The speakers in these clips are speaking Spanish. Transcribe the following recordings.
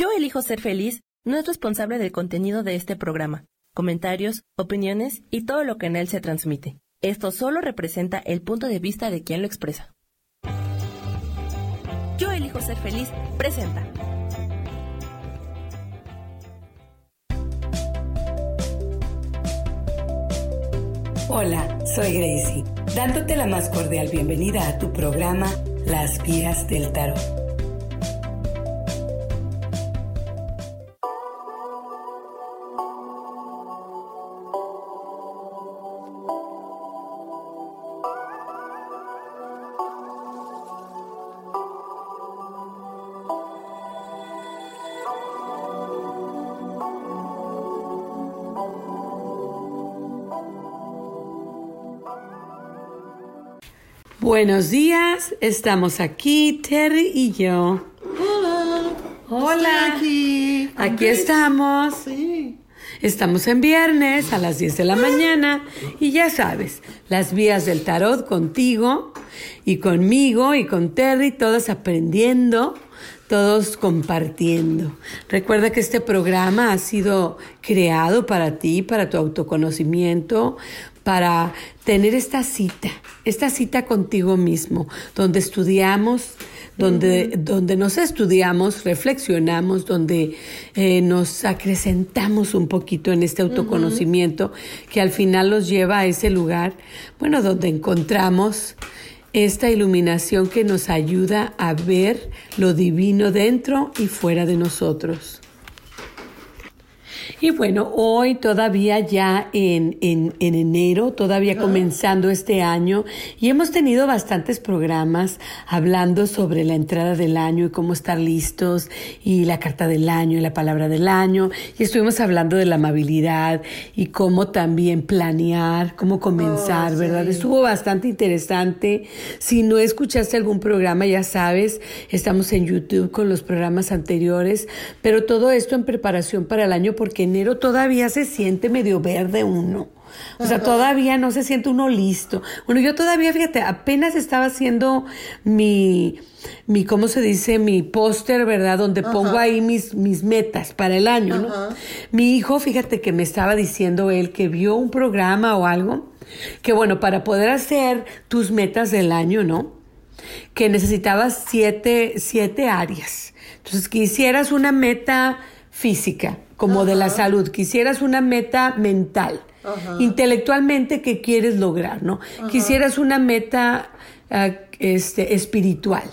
Yo elijo ser feliz no es responsable del contenido de este programa, comentarios, opiniones y todo lo que en él se transmite. Esto solo representa el punto de vista de quien lo expresa. Yo elijo ser feliz presenta. Hola, soy Gracie, dándote la más cordial bienvenida a tu programa Las Vías del Tarot. Buenos días, estamos aquí, Terry y yo. Hola. Hola. aquí. Aquí estamos. Sí. Estamos en viernes a las 10 de la mañana y ya sabes, las vías del tarot contigo y conmigo y con Terry, todos aprendiendo, todos compartiendo. Recuerda que este programa ha sido creado para ti, para tu autoconocimiento, para tener esta cita, esta cita contigo mismo, donde estudiamos, donde, donde nos estudiamos, reflexionamos, donde eh, nos acrecentamos un poquito en este autoconocimiento que al final nos lleva a ese lugar, bueno, donde encontramos esta iluminación que nos ayuda a ver lo divino dentro y fuera de nosotros. Y bueno, hoy todavía ya en, en, en enero, todavía comenzando este año, y hemos tenido bastantes programas hablando sobre la entrada del año y cómo estar listos, y la carta del año y la palabra del año, y estuvimos hablando de la amabilidad y cómo también planear, cómo comenzar, Oh, ¿verdad? Estuvo bastante interesante. Si no escuchaste algún programa, ya sabes, estamos en YouTube con los programas anteriores, pero todo esto en preparación para el año porque enero todavía se siente medio verde uno. O sea, todavía no se siente uno listo. Bueno, yo todavía, fíjate, apenas estaba haciendo mi, mi ¿cómo se dice? Mi póster, ¿verdad? Donde pongo ahí mis, mis metas para el año, ¿no? Ajá. Mi hijo, fíjate que me estaba diciendo él que vio un programa o algo, que bueno, para poder hacer tus metas del año, ¿no? Que necesitabas siete, siete áreas. Entonces, que hicieras una meta física, como de la salud, que hicieras una meta mental, intelectualmente que quieres lograr, ¿no? Quisieras una meta ah, este, espiritual.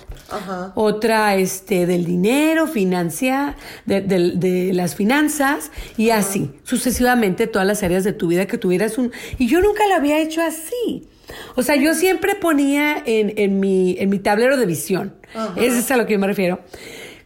Otra este, del dinero, financiar, de, de- de las finanzas y así, sucesivamente todas las áreas de tu vida que tuvieras un... Y yo nunca lo había hecho así. O sea, yo siempre ponía en, en mi, en mi tablero de visión, eso es a lo que yo me refiero,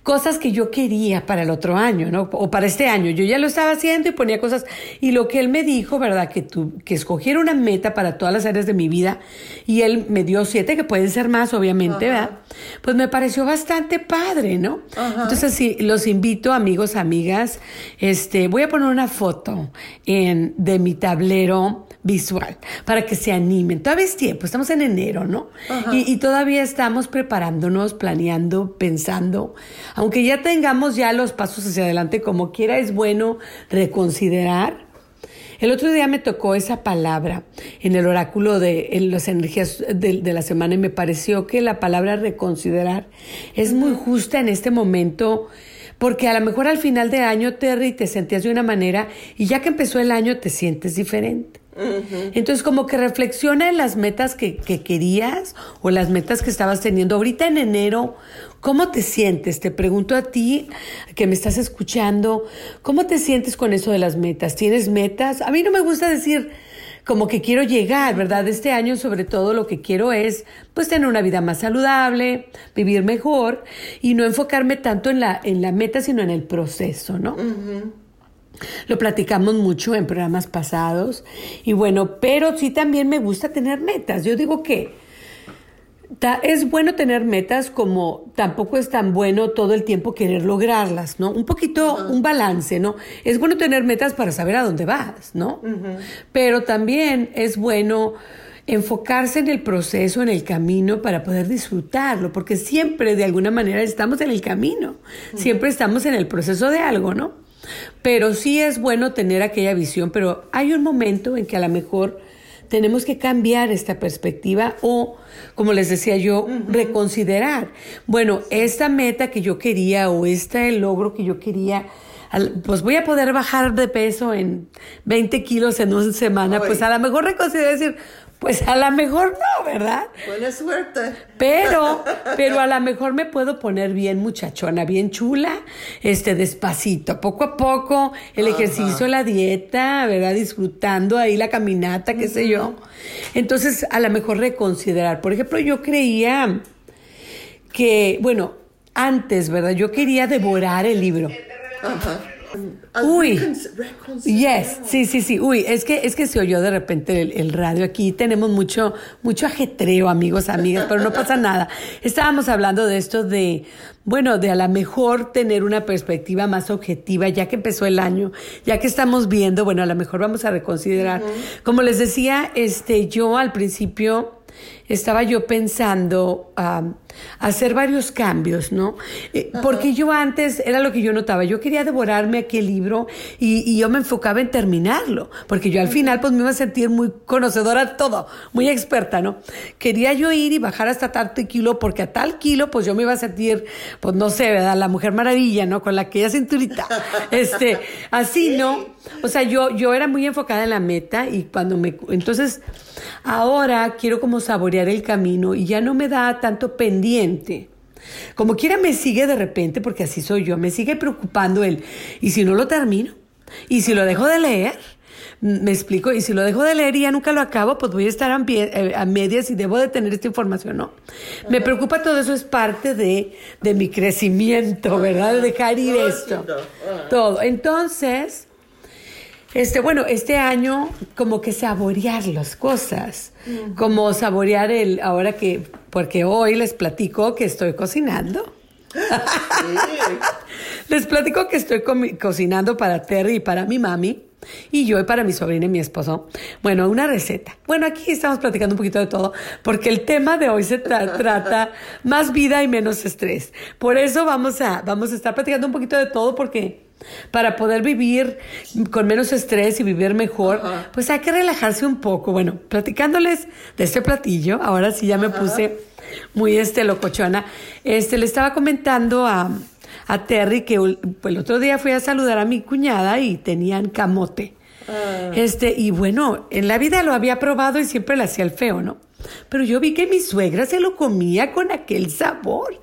cosas que yo quería para el otro año, ¿no? O para este año. Yo ya lo estaba haciendo y ponía cosas. Y lo que él me dijo, ¿verdad? Que, tu, que escogiera una meta para todas las áreas de mi vida. Y él me dio siete, que pueden ser más, obviamente, ¿verdad? Pues me pareció bastante padre, ¿no? Entonces, sí, los invito, amigos, amigas. Este, voy a poner una foto en, de mi tablero visual para que se animen. Todavía es tiempo, estamos en enero, ¿no? Y, y todavía estamos preparándonos, planeando, pensando. Aunque ya tengamos ya los pasos hacia adelante como quiera, es bueno reconsiderar. El otro día me tocó esa palabra en el oráculo de en las energías de, de la semana y me pareció que la palabra reconsiderar es muy justa en este momento porque a lo mejor al final de año, Terry, te sentías de una manera y ya que empezó el año te sientes diferente. Entonces, como que reflexiona en las metas que, que querías o las metas que estabas teniendo. Ahorita en enero, ¿cómo te sientes? Te pregunto a ti, que me estás escuchando, ¿cómo te sientes con eso de las metas? ¿Tienes metas? A mí no me gusta decir como que quiero llegar, ¿verdad? Este año sobre todo lo que quiero es pues tener una vida más saludable, vivir mejor y no enfocarme tanto en la, en la meta, sino en el proceso, ¿no? Lo platicamos mucho en programas pasados. Y bueno, pero sí también me gusta tener metas. Yo digo que es bueno tener metas como tampoco es tan bueno todo el tiempo querer lograrlas, ¿no? Un poquito, un balance, ¿no? Es bueno tener metas para saber a dónde vas, ¿no? Pero también es bueno enfocarse en el proceso, en el camino para poder disfrutarlo, porque siempre de alguna manera estamos en el camino, siempre estamos en el proceso de algo, ¿no? Pero sí es bueno tener aquella visión, pero hay un momento en que a lo mejor tenemos que cambiar esta perspectiva o, como les decía yo, reconsiderar. Bueno, esta meta que yo quería o este logro que yo quería, pues voy a poder bajar de peso en 20 kilos en una semana, pues a lo mejor reconsiderar decir, pues a lo mejor no, ¿verdad? Buena suerte. Pero, pero a lo mejor me puedo poner bien muchachona, bien chula, este, despacito, poco a poco, el ejercicio, la dieta, ¿verdad? Disfrutando ahí la caminata, qué sé yo. Entonces, a lo mejor reconsiderar. Por ejemplo, yo creía que, bueno, antes, ¿verdad? Yo quería devorar el libro. Ajá. Uy. Yes, sí, sí, sí. Uy, es que, es que se oyó de repente el, el radio aquí. Tenemos mucho, mucho ajetreo, amigos, amigas, pero no pasa nada. Estábamos hablando de esto de, bueno, de a lo mejor tener una perspectiva más objetiva, ya que empezó el año, ya que estamos viendo, bueno, a lo mejor vamos a reconsiderar. Como les decía, este, yo al principio estaba yo pensando am, hacer varios cambios, ¿no? Eh, porque yo antes era lo que yo notaba, yo quería devorarme aquel libro y, y yo me enfocaba en terminarlo, porque yo al final pues me iba a sentir muy conocedora de todo, muy experta, ¿no? Quería yo ir y bajar hasta tanto kilo, porque a tal kilo pues yo me iba a sentir, pues no sé, ¿verdad? La mujer maravilla, ¿no? Con la aquella cinturita, este, así, ¿no? O sea, yo, yo era muy enfocada en la meta y cuando me... Entonces, ahora quiero como saborear el camino y ya no me da tanto pendiente. Como quiera me sigue de repente, porque así soy yo, me sigue preocupando el, ¿y si no lo termino? ¿Y si lo dejo de leer? Me explico, y si lo dejo de leer y ya nunca lo acabo, pues voy a estar a, pie- eh, a medias y debo de tener esta información, ¿no? Me preocupa todo eso, es parte de, de mi crecimiento, ¿verdad? De dejar ir esto. Todo. Entonces, este, bueno, este año como que saborear las cosas, como saborear el, ahora que, porque hoy les platico que estoy cocinando. Les platico que estoy cocinando para Terry y para mi mami. Y yo y para mi sobrina y mi esposo. Bueno, una receta. Bueno, aquí estamos platicando un poquito de todo, porque el tema de hoy se tra- trata más vida y menos estrés. Por eso vamos a, vamos a estar platicando un poquito de todo, porque para poder vivir con menos estrés y vivir mejor, pues hay que relajarse un poco. Bueno, platicándoles de este platillo, ahora sí ya me puse muy este locochona. Este, le estaba comentando a, a Terry que el otro día fui a saludar a mi cuñada y tenían camote. Este, y bueno, en la vida lo había probado y siempre le hacía el feo, ¿no? Pero yo vi que mi suegra se lo comía con aquel sabor.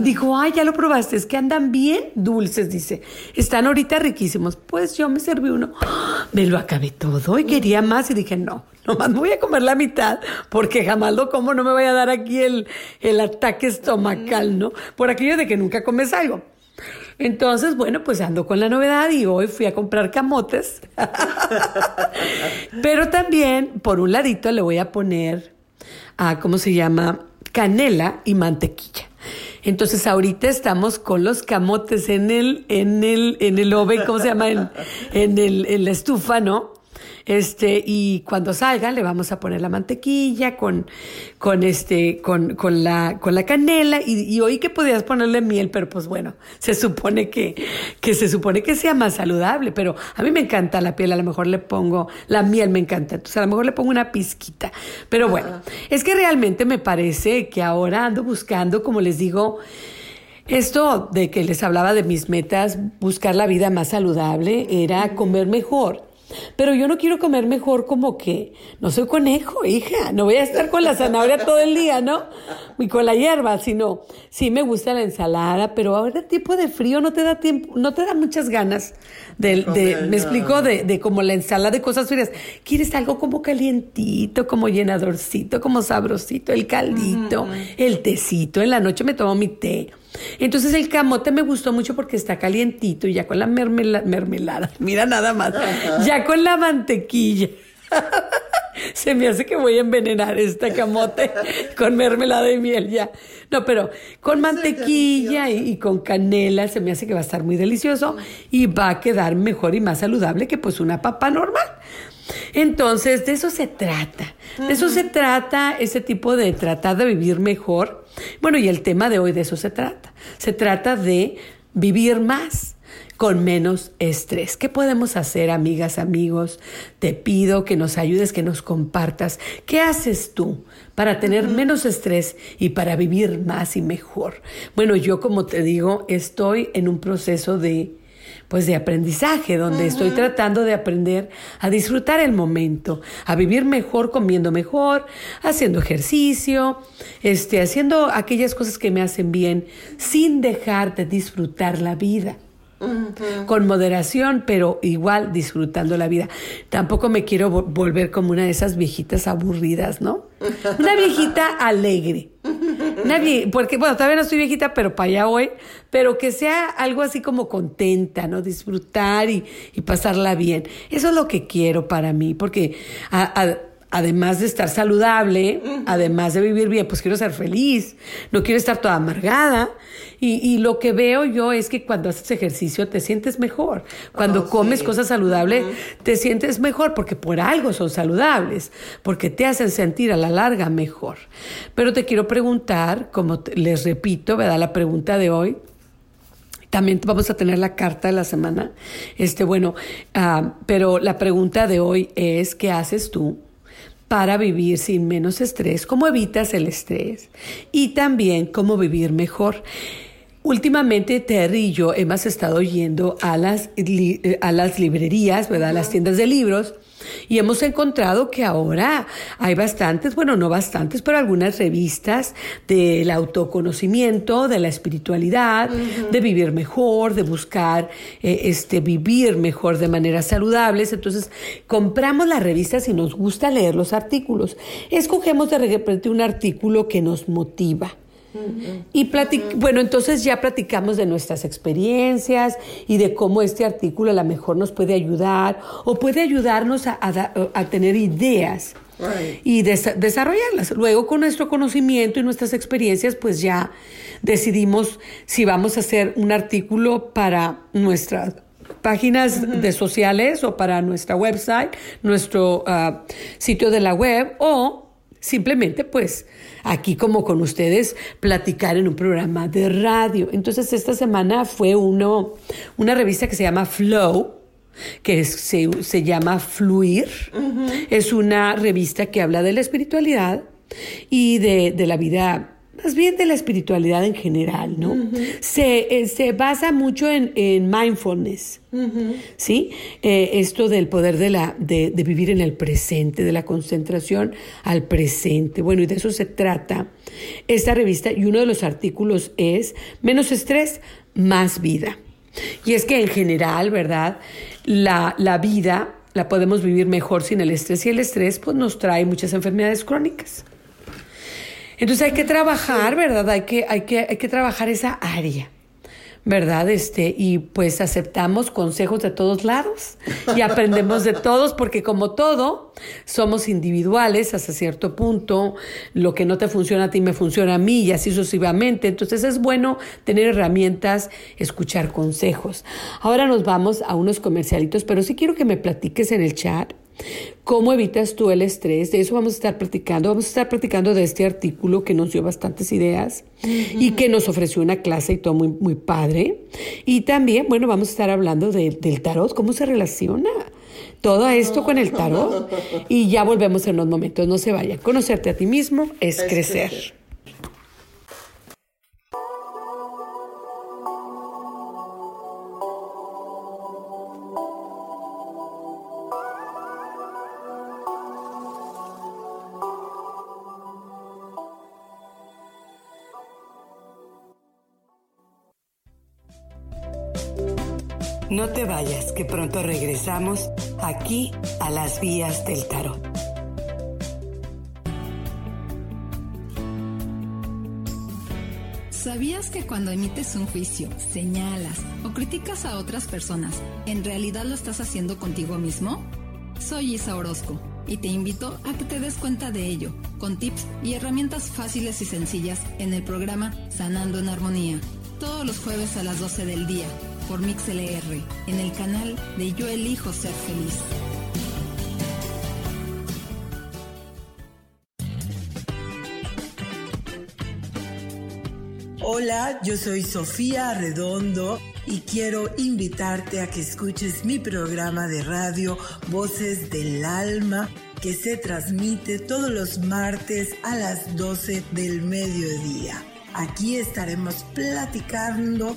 Dijo, ay, ya lo probaste, es que andan bien dulces, dice. Están ahorita riquísimos. Pues yo me serví uno. Me lo acabé todo y quería más y dije, no, nomás me voy a comer la mitad porque jamás lo como, no me vaya a dar aquí el, el ataque estomacal, ¿no? Por aquello de que nunca comes algo. Entonces, bueno, pues ando con la novedad y hoy fui a comprar camotes. Pero también, por un ladito, le voy a poner, a, ¿cómo se llama? Canela y mantequilla. Entonces, ahorita estamos con los camotes en el, en el, en el oven, ¿cómo se llama? En, en el, en la estufa, ¿no? Este, y cuando salga le vamos a poner la mantequilla con, con este, con, con la, con la canela y, y oí que podías ponerle miel, pero pues bueno, se supone que, que se supone que sea más saludable, pero a mí me encanta la piel, a lo mejor le pongo, la miel me encanta, entonces a lo mejor le pongo una pizquita, pero bueno, es que realmente me parece que ahora ando buscando, como les digo, esto de que les hablaba de mis metas, buscar la vida más saludable, era comer mejor. Pero yo no quiero comer mejor como que no soy conejo, hija. No voy a estar con la zanahoria todo el día, ¿no? Y con la hierba, sino sí me gusta la ensalada, pero ahora tipo de frío no te da tiempo, no te da muchas ganas de, de- me explico, de, de como la ensalada de cosas frías. Quieres algo como calientito, como llenadorcito, como sabrosito, el caldito, el tecito. En la noche me tomo mi té. Entonces el camote me gustó mucho porque está calientito y ya con la mermela- mermelada, mira nada más, ya con la mantequilla. Se me hace que voy a envenenar este camote con mermelada y miel ya. No, pero con mantequilla y, y con canela se me hace que va a estar muy delicioso y va a quedar mejor y más saludable que pues una papa normal. Entonces, de eso se trata. De eso se trata ese tipo de tratar de vivir mejor. Bueno, y el tema de hoy de eso se trata. Se trata de vivir más con menos estrés. ¿Qué podemos hacer, amigas, amigos? Te pido que nos ayudes, que nos compartas. ¿Qué haces tú para tener menos estrés y para vivir más y mejor? Bueno, yo como te digo, estoy en un proceso de pues de aprendizaje, donde estoy tratando de aprender a disfrutar el momento, a vivir mejor, comiendo mejor, haciendo ejercicio, este, haciendo aquellas cosas que me hacen bien, sin dejar de disfrutar la vida con moderación, pero igual disfrutando la vida. Tampoco me quiero volver como una de esas viejitas aburridas, ¿no? Una viejita alegre. Una porque, bueno, todavía no estoy viejita, pero para allá voy, pero que sea algo así como contenta, ¿no? Disfrutar y, pasarla bien. Eso es lo que quiero para mí, porque además de estar saludable, además de vivir bien, pues quiero ser feliz, no quiero estar toda amargada. Y, lo que veo yo es que cuando haces ejercicio te sientes mejor. Cuando oh, comes cosas saludables te sientes mejor porque por algo son saludables, porque te hacen sentir a la larga mejor. Pero te quiero preguntar, como les repito, ¿verdad? La pregunta de hoy. También vamos a tener la carta de la semana. Este, bueno, ah, pero la pregunta de hoy es, ¿qué haces tú para vivir sin menos estrés? ¿Cómo evitas el estrés? Y también cómo vivir mejor. Últimamente Terry y yo hemos estado yendo a las, eh, a las librerías, ¿verdad? A las tiendas de libros. Y hemos encontrado que ahora hay bastantes, bueno, no bastantes, pero algunas revistas del autoconocimiento, de la espiritualidad, de vivir mejor, de buscar eh, este, vivir mejor de maneras saludables. Entonces, compramos las revistas y nos gusta leer los artículos. Escogemos de repente un artículo que nos motiva. Y bueno, entonces ya platicamos de nuestras experiencias y de cómo este artículo a lo mejor nos puede ayudar o puede ayudarnos a, tener ideas y desarrollarlas. Luego con nuestro conocimiento y nuestras experiencias, pues ya decidimos si vamos a hacer un artículo para nuestras páginas de sociales o para nuestra website, nuestro ah, sitio de la web o simplemente pues aquí como con ustedes platicar en un programa de radio. Entonces esta semana fue uno, una revista que se llama Flow, que se, se, llama Fluir. Es una revista que habla de la espiritualidad y de, de la vida más bien de la espiritualidad en general, ¿no? se, eh, se, basa mucho en, en mindfulness, ¿sí? Eh, esto del poder de, la, de, de, vivir en el presente, de la concentración al presente. Bueno, y de eso se trata esta revista y uno de los artículos es menos estrés, más vida. Y es que en general, ¿verdad? La, la vida la podemos vivir mejor sin el estrés y el estrés pues nos trae muchas enfermedades crónicas. Entonces hay que trabajar, ¿verdad? Hay que, hay que, hay que trabajar esa área. ¿verdad? Este, y pues aceptamos consejos de todos lados y aprendemos de todos porque como todo, somos individuales hasta cierto punto, lo que no te funciona a ti me funciona a mí y así sucesivamente, entonces es bueno tener herramientas, escuchar consejos. Ahora nos vamos a unos comercialitos, pero sí quiero que me platiques en el chat ¿Cómo evitas tú el estrés? De eso vamos a estar platicando. Vamos a estar platicando de este artículo que nos dio bastantes ideas y que nos ofreció una clase y todo muy, muy padre. Y también, bueno, vamos a estar hablando del tarot, cómo se relaciona todo esto con el tarot. Y ya volvemos en unos momentos. No se vaya. Conocerte a ti mismo es, crecer. No te vayas, que pronto regresamos aquí a las vías del tarot. ¿Sabías que cuando emites un juicio, señalas o criticas a otras personas, en realidad lo estás haciendo contigo mismo? Soy Isa Orozco y te invito a que te des cuenta de ello, con tips y herramientas fáciles y sencillas en el programa Sanando en Armonía, todos los jueves a las 12 del día por MixLR en el canal de Yo Elijo Ser Feliz. Hola, yo soy Sofía Redondo y quiero invitarte a que escuches mi programa de radio Voces del Alma que se transmite todos los martes a las 12 del mediodía. Aquí estaremos platicando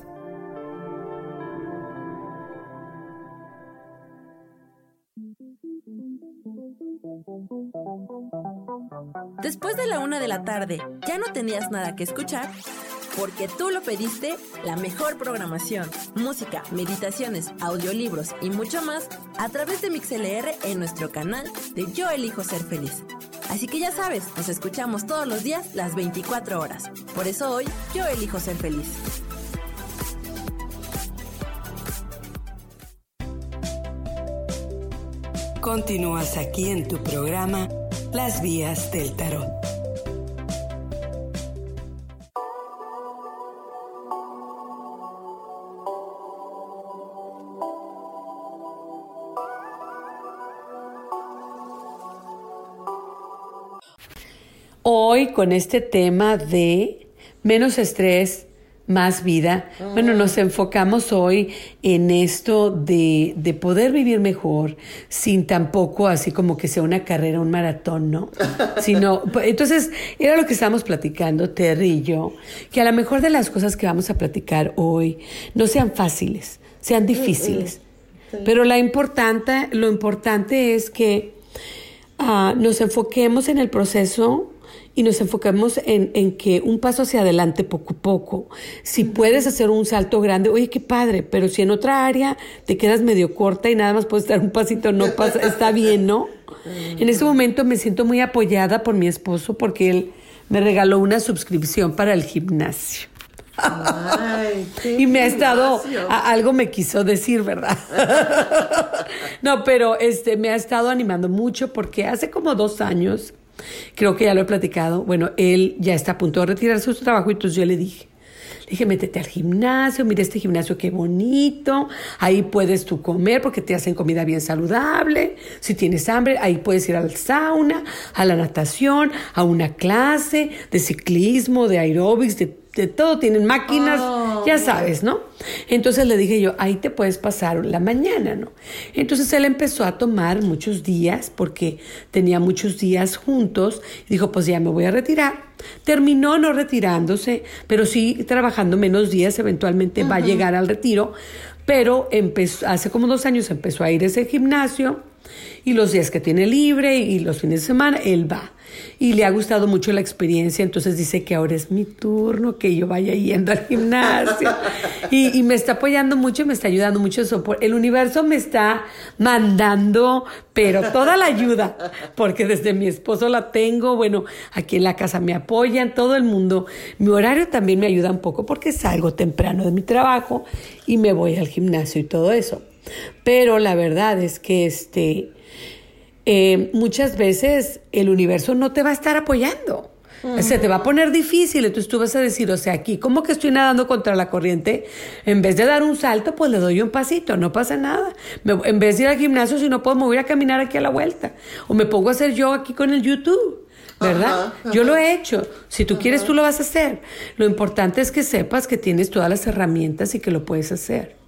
Después de la una de la tarde, ¿ya no tenías nada que escuchar? Porque tú lo pediste, la mejor programación, música, meditaciones, audiolibros y mucho más a través de MixLR en nuestro canal de Yo Elijo Ser Feliz. Así que ya sabes, nos escuchamos todos los días las 24 horas. Por eso hoy yo elijo ser feliz. Continúas aquí en tu programa Las Vías del Tarot. Hoy con este tema de menos estrés, más vida. Bueno, nos enfocamos hoy en esto de, de, poder vivir mejor sin tampoco así como que sea una carrera, un maratón, ¿no? Sino, entonces, era lo que estábamos platicando, Terry y yo, que a lo mejor de las cosas que vamos a platicar hoy no sean fáciles, sean difíciles. Pero la importante, lo importante es que uh, nos enfoquemos en el proceso y nos enfocamos en, en, que un paso hacia adelante poco a poco. Si puedes hacer un salto grande, oye, qué padre, pero si en otra área te quedas medio corta y nada más puedes dar un pasito, no pasa, está bien, ¿no? En este momento me siento muy apoyada por mi esposo porque él me regaló una suscripción para el gimnasio. Ay, y me ha estado, a, algo me quiso decir, ¿verdad? no, pero este, me ha estado animando mucho porque hace como dos años Creo que ya lo he platicado. Bueno, él ya está a punto de retirarse de su trabajo y entonces yo le dije, le dije, métete al gimnasio, mira este gimnasio qué bonito, ahí puedes tú comer porque te hacen comida bien saludable, si tienes hambre, ahí puedes ir al sauna, a la natación, a una clase de ciclismo, de aeróbics, de de todo, tienen máquinas, oh, ya sabes, ¿no? Entonces le dije yo, ahí te puedes pasar la mañana, ¿no? Entonces él empezó a tomar muchos días porque tenía muchos días juntos y dijo, pues ya me voy a retirar. Terminó no retirándose, pero sí trabajando menos días, eventualmente va a llegar al retiro, pero empezó, hace como dos años empezó a ir a ese gimnasio y los días que tiene libre y los fines de semana, él va. Y le ha gustado mucho la experiencia, entonces dice que ahora es mi turno, que yo vaya yendo al gimnasio. Y, y me está apoyando mucho, me está ayudando mucho. Eso. El universo me está mandando, pero toda la ayuda, porque desde mi esposo la tengo, bueno, aquí en la casa me apoyan, todo el mundo. Mi horario también me ayuda un poco porque salgo temprano de mi trabajo y me voy al gimnasio y todo eso. Pero la verdad es que este, eh, muchas veces el universo no te va a estar apoyando. Se te va a poner difícil, entonces tú vas a decir, o sea, aquí, ¿cómo que estoy nadando contra la corriente? En vez de dar un salto, pues le doy un pasito, no pasa nada. en vez de ir al gimnasio, si no puedo, me voy a caminar aquí a la vuelta. O me pongo a hacer yo aquí con el YouTube. ¿verdad? Yo lo he hecho. Si tú quieres, tú lo vas a hacer. Lo importante es que sepas que tienes todas las herramientas y que lo puedes hacer.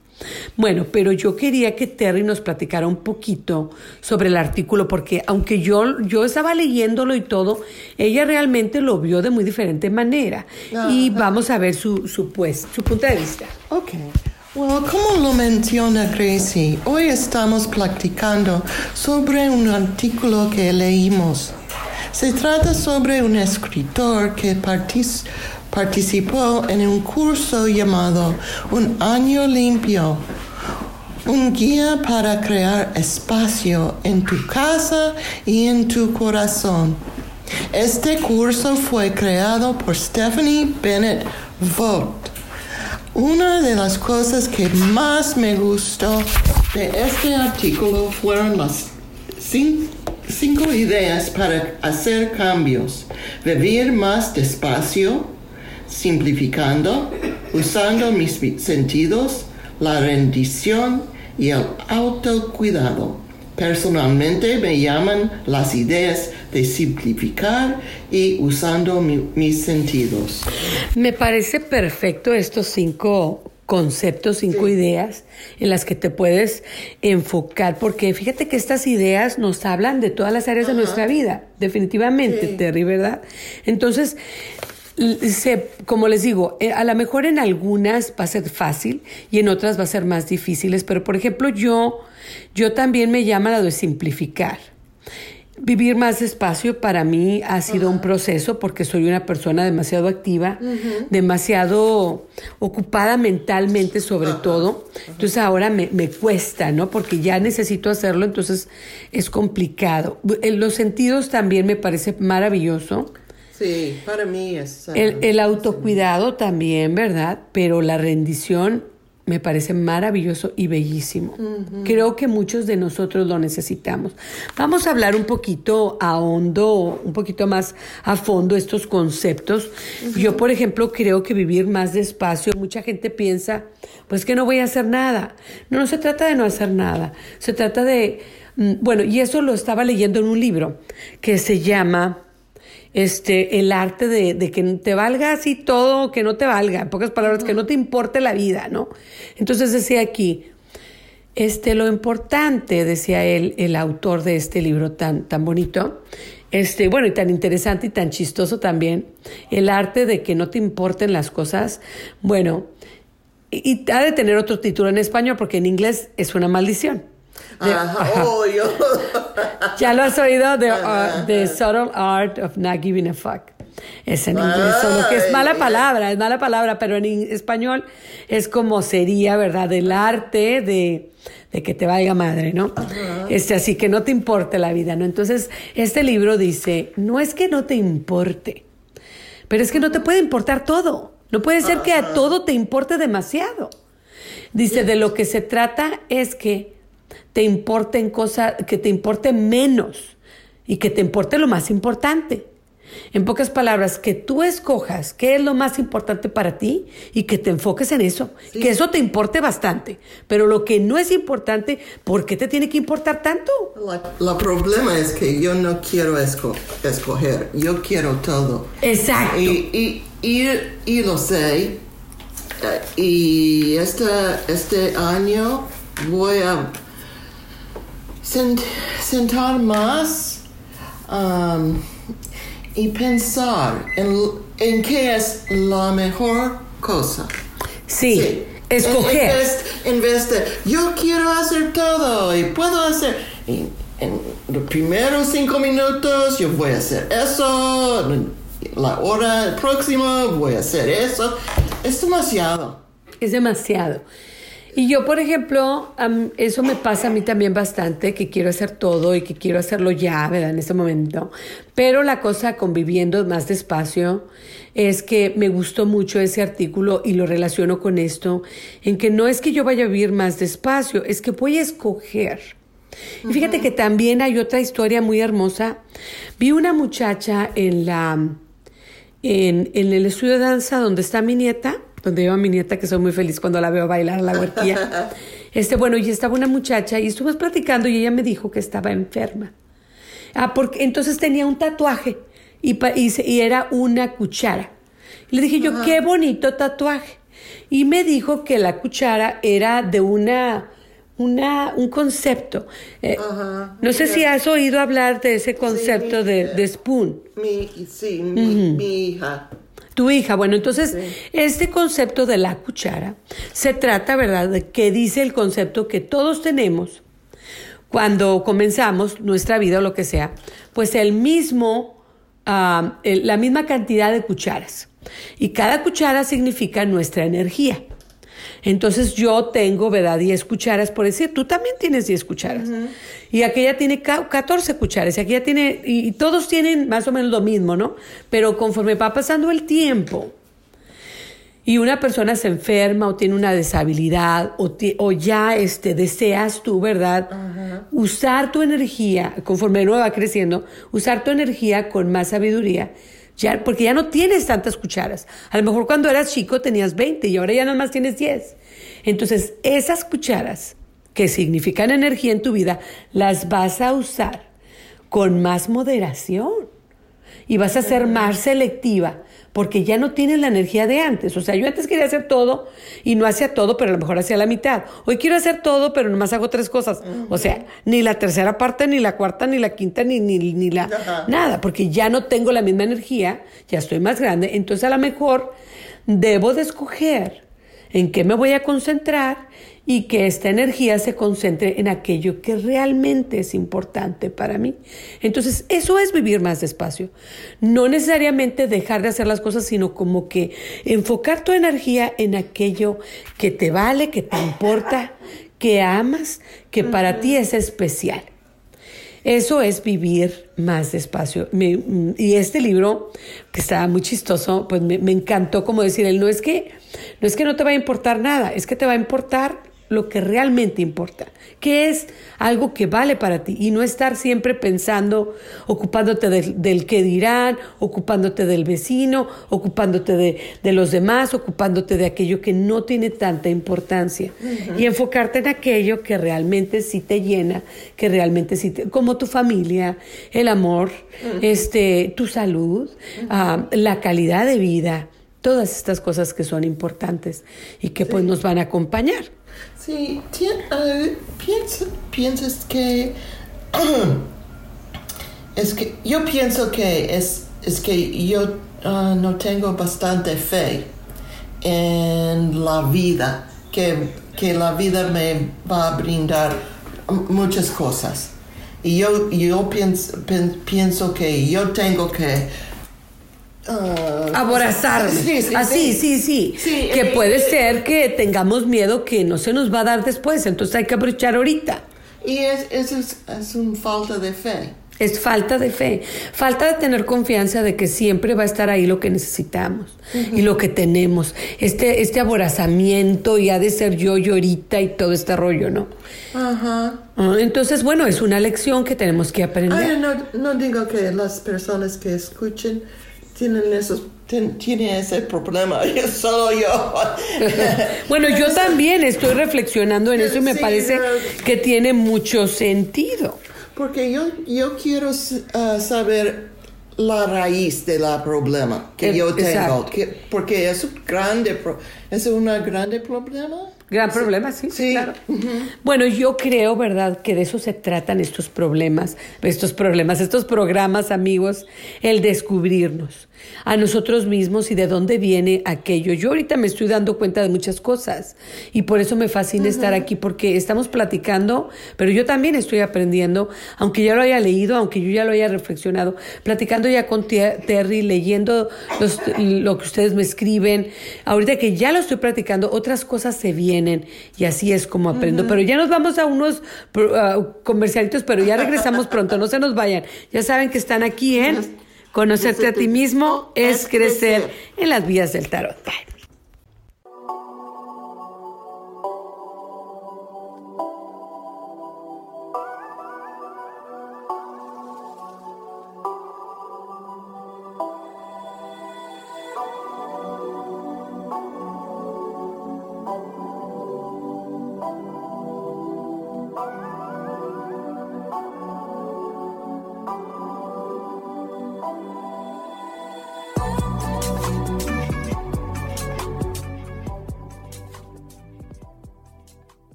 Bueno, pero yo quería que Terry nos platicara un poquito sobre el artículo, porque aunque yo, yo estaba leyéndolo y todo, ella realmente lo vio de muy diferente manera. Y vamos a ver su, su, pues, su punto de vista. Ok. Bueno, como lo menciona Gracie, hoy estamos platicando sobre un artículo que leímos. Se trata sobre un escritor que participó en un curso llamado Un año limpio, un guía para crear espacio en tu casa y en tu corazón. Este curso fue creado por Stephanie Bennett Vogt una de las cosas que más me gustó de este artículo fueron las cinco ideas para hacer cambios. Vivir más despacio, simplificando, usando mis sentidos, la rendición y el autocuidado. Personalmente me llaman las ideas de simplificar y usando mis sentidos. Me parece perfecto estos cinco conceptos, cinco ideas en las que te puedes enfocar, porque fíjate que estas ideas nos hablan de todas las áreas de nuestra vida, definitivamente, Terry, ¿verdad? Entonces, como les digo, eh, a lo mejor en algunas va a ser fácil y en otras va a ser más difíciles, pero por ejemplo yo, yo también me llama la de simplificar. Vivir más despacio para mí ha sido un proceso porque soy una persona demasiado activa, demasiado ocupada mentalmente sobre todo. Entonces ahora me, me, cuesta, ¿no? Porque ya necesito hacerlo, entonces es complicado. En los sentidos también me parece maravilloso Sí, para mí es... El, autocuidado también, ¿verdad? Pero la rendición me parece maravilloso y bellísimo. Creo que muchos de nosotros lo necesitamos. Vamos a hablar un poquito a hondo, un poquito más a fondo estos conceptos. Yo, por ejemplo, creo que vivir más despacio, mucha gente piensa, pues que no voy a hacer nada. No, no se trata de no hacer nada. Se trata de, mm, bueno, y eso lo estaba leyendo en un libro que se llama este, el arte de, que te valga así todo, que no te valga, en pocas palabras, que no te importe la vida, ¿no? Entonces decía aquí, este, lo importante, decía él, el autor de este libro tan, tan bonito, este, bueno, y tan interesante y tan chistoso también, el arte de que no te importen las cosas, bueno, y ha de tener otro título en español porque en inglés es una maldición. Oh, ya lo has oído, The, uh, the Subtle Art of Not Giving a Fuck. Es en inglés, solo que es mala palabra, es mala palabra, pero en español es como sería, ¿verdad? El arte de, de que te vaya madre, ¿no? Este, así que no te importe la vida, ¿no? Entonces, este libro dice, no es que no te importe, pero es que no te puede importar todo. No puede ser que a todo te importe demasiado. Dice, de lo que se trata es que te importen cosas, que te importe menos y que te importe lo más importante. En pocas palabras, que tú escojas qué es lo más importante para ti y que te enfoques en eso, que eso te importe bastante. Pero lo que no es importante, ¿por qué te tiene que importar tanto? El problema es que yo no quiero escoger, yo quiero todo. Exacto. Y, y, y, lo sé. Eh, y este, este año voy a sentar más um, y pensar en, qué es la mejor cosa. Sí, escoger. En, vez, de yo quiero hacer todo y puedo hacer. en los primeros cinco minutos yo voy a hacer eso. La hora próxima voy a hacer eso. Es demasiado. Es demasiado. Y yo, por ejemplo, eso me pasa a mí también bastante, que quiero hacer todo y que quiero hacerlo ya, ¿verdad? En este momento. Pero la cosa conviviendo más despacio es que me gustó mucho ese artículo y lo relaciono con esto, en que no es que yo vaya a vivir más despacio, es que voy a escoger. Y fíjate que también hay otra historia muy hermosa. Vi una muchacha en la en, en el estudio de danza donde está mi nieta donde a mi nieta, que soy muy feliz cuando la veo bailar a la huertilla. Este, bueno, y estaba una muchacha y estuvimos platicando y ella me dijo que estaba enferma. Ah, porque entonces tenía un tatuaje y, y y era una cuchara. Le dije yo, qué bonito tatuaje. Y me dijo que la cuchara era de una, una, un concepto. Eh, Ajá. no sé si has oído hablar de ese concepto de, de spoon. Mi, sí, mi, mi hija. Tu hija, bueno, entonces este concepto de la cuchara se trata, ¿verdad?, de que dice el concepto que todos tenemos cuando comenzamos nuestra vida o lo que sea, pues el mismo, el- la misma cantidad de cucharas. Y cada cuchara significa nuestra energía. Entonces yo tengo, ¿verdad? 10 cucharas, por decir, tú también tienes 10 cucharas. Y aquella tiene ca- 14 cucharas, y aquella tiene, y, y todos tienen más o menos lo mismo, ¿no? Pero conforme va pasando el tiempo, y una persona se enferma o tiene una deshabilidad o ya este, deseas tú, ¿verdad? Usar tu energía, conforme uno va creciendo, usar tu energía con más sabiduría, ya, porque ya no tienes tantas cucharas. A lo mejor cuando eras chico tenías 20 y ahora ya nada más tienes 10. Entonces, esas cucharas que significan energía en tu vida, las vas a usar con más moderación y vas a ser más selectiva porque ya no tienes la energía de antes. O sea, yo antes quería hacer todo y no hacía todo, pero a lo mejor hacía la mitad. Hoy quiero hacer todo, pero nomás hago tres cosas. O sea, ni la tercera parte, ni la cuarta, ni la quinta, ni, ni, ni la... Nada, porque ya no tengo la misma energía, ya estoy más grande. Entonces a lo mejor debo de escoger en qué me voy a concentrar y que esta energía se concentre en aquello que realmente es importante para mí. Entonces, eso es vivir más despacio. No necesariamente dejar de hacer las cosas, sino como que enfocar tu energía en aquello que te vale, que te importa, que amas, que para ti es especial. Eso es vivir más despacio. Me- y este libro, que estaba muy chistoso, pues me, me encantó como decir él, no es que no es que no te va a importar nada, es que te va a importar lo que realmente importa, que es algo que vale para ti y no estar siempre pensando, ocupándote del, del que dirán, ocupándote del vecino, ocupándote de, de los demás, ocupándote de aquello que no tiene tanta importancia. Y enfocarte en aquello que realmente sí te llena, que realmente sí te, como tu familia, el amor, este, tu salud, ah, la calidad de vida, todas estas cosas que son importantes y que pues nos van a acompañar. Sí, piensa- piensas que es que yo pienso que es, es que yo ah, no tengo bastante fe en la vida, que, que la vida me va a brindar muchas cosas. Y yo, yo pienso, pienso que yo tengo que... ah, Aborazarme. Sí, sí, Así, sí, sí. Sí, que eh, puede eh, ser que tengamos miedo que no se nos va a dar después, entonces hay que aprovechar ahorita. Y es, eso es, es una falta de fe. Es falta de fe, falta de tener confianza de que siempre va a estar ahí lo que necesitamos y lo que tenemos. Este, este aborazamiento y ha de ser yo, yo ahorita y todo este rollo, ¿no? Ajá. Ah, Entonces, bueno, es una lección que tenemos que aprender. Ay, no, no digo que las personas que escuchen tienen esos ten- tienen ese problema, yo solo yo. Bueno, yo también estoy reflexionando en eso y me Sí, parece no. que tiene mucho sentido. Porque yo, yo quiero uh, saber la raíz del problema que Eh, yo tengo. que- porque es un grande, es un grande problema. Gran problema, sí, Sí. claro. Bueno, yo creo, ¿verdad?, que de eso se tratan estos problemas, estos problemas, estos programas, amigos, el descubrirnos a nosotros mismos y de dónde viene aquello. Yo ahorita me estoy dando cuenta de muchas cosas y por eso me fascina estar aquí porque estamos platicando, pero yo también estoy aprendiendo, aunque ya lo haya leído, aunque yo ya lo haya reflexionado, platicando ya con Terry, leyendo los- lo que ustedes me escriben, ahorita que ya lo estoy practicando, otras cosas se vienen y así es como aprendo. Pero ya nos vamos a unos ah, comercialitos, pero ya regresamos pronto, no se nos vayan. Ya saben que están aquí en Conocerte a ti mismo es crecer en las vías del tarot.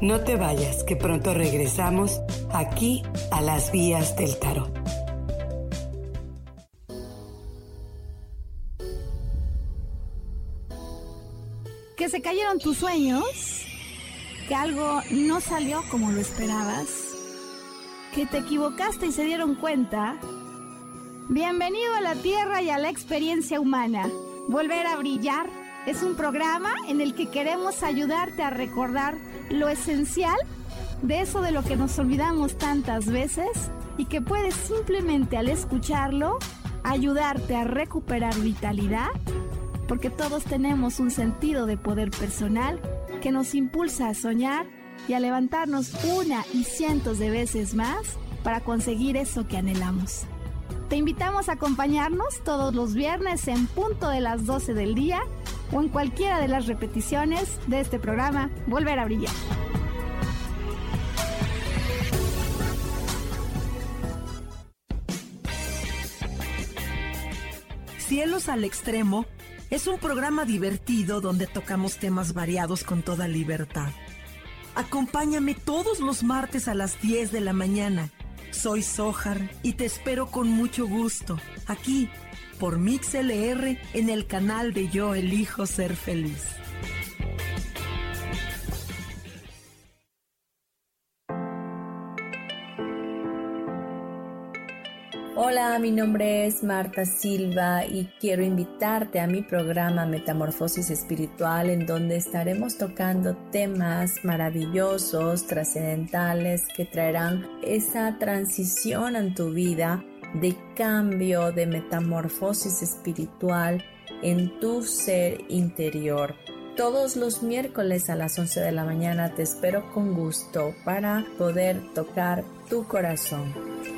No te vayas, que pronto regresamos aquí a las vías del tarot. Que se cayeron tus sueños, que algo no salió como lo esperabas, que te equivocaste y se dieron cuenta. Bienvenido a la Tierra y a la experiencia humana. Volver a brillar es un programa en el que queremos ayudarte a recordar lo esencial de eso de lo que nos olvidamos tantas veces y que puedes simplemente al escucharlo ayudarte a recuperar vitalidad, porque todos tenemos un sentido de poder personal que nos impulsa a soñar y a levantarnos una y cientos de veces más para conseguir eso que anhelamos. Te invitamos a acompañarnos todos los viernes en punto de las 12 del día o en cualquiera de las repeticiones de este programa Volver a Brillar. Cielos al Extremo es un programa divertido donde tocamos temas variados con toda libertad. Acompáñame todos los martes a las 10 de la mañana. Soy Sojar y te espero con mucho gusto aquí por MixLR en el canal de Yo Elijo Ser Feliz. Hola, mi nombre es Marta Silva y quiero invitarte a mi programa Metamorfosis Espiritual en donde estaremos tocando temas maravillosos, trascendentales que traerán esa transición en tu vida de cambio, de metamorfosis espiritual en tu ser interior. Todos los miércoles a las 11 de la mañana te espero con gusto para poder tocar tu corazón.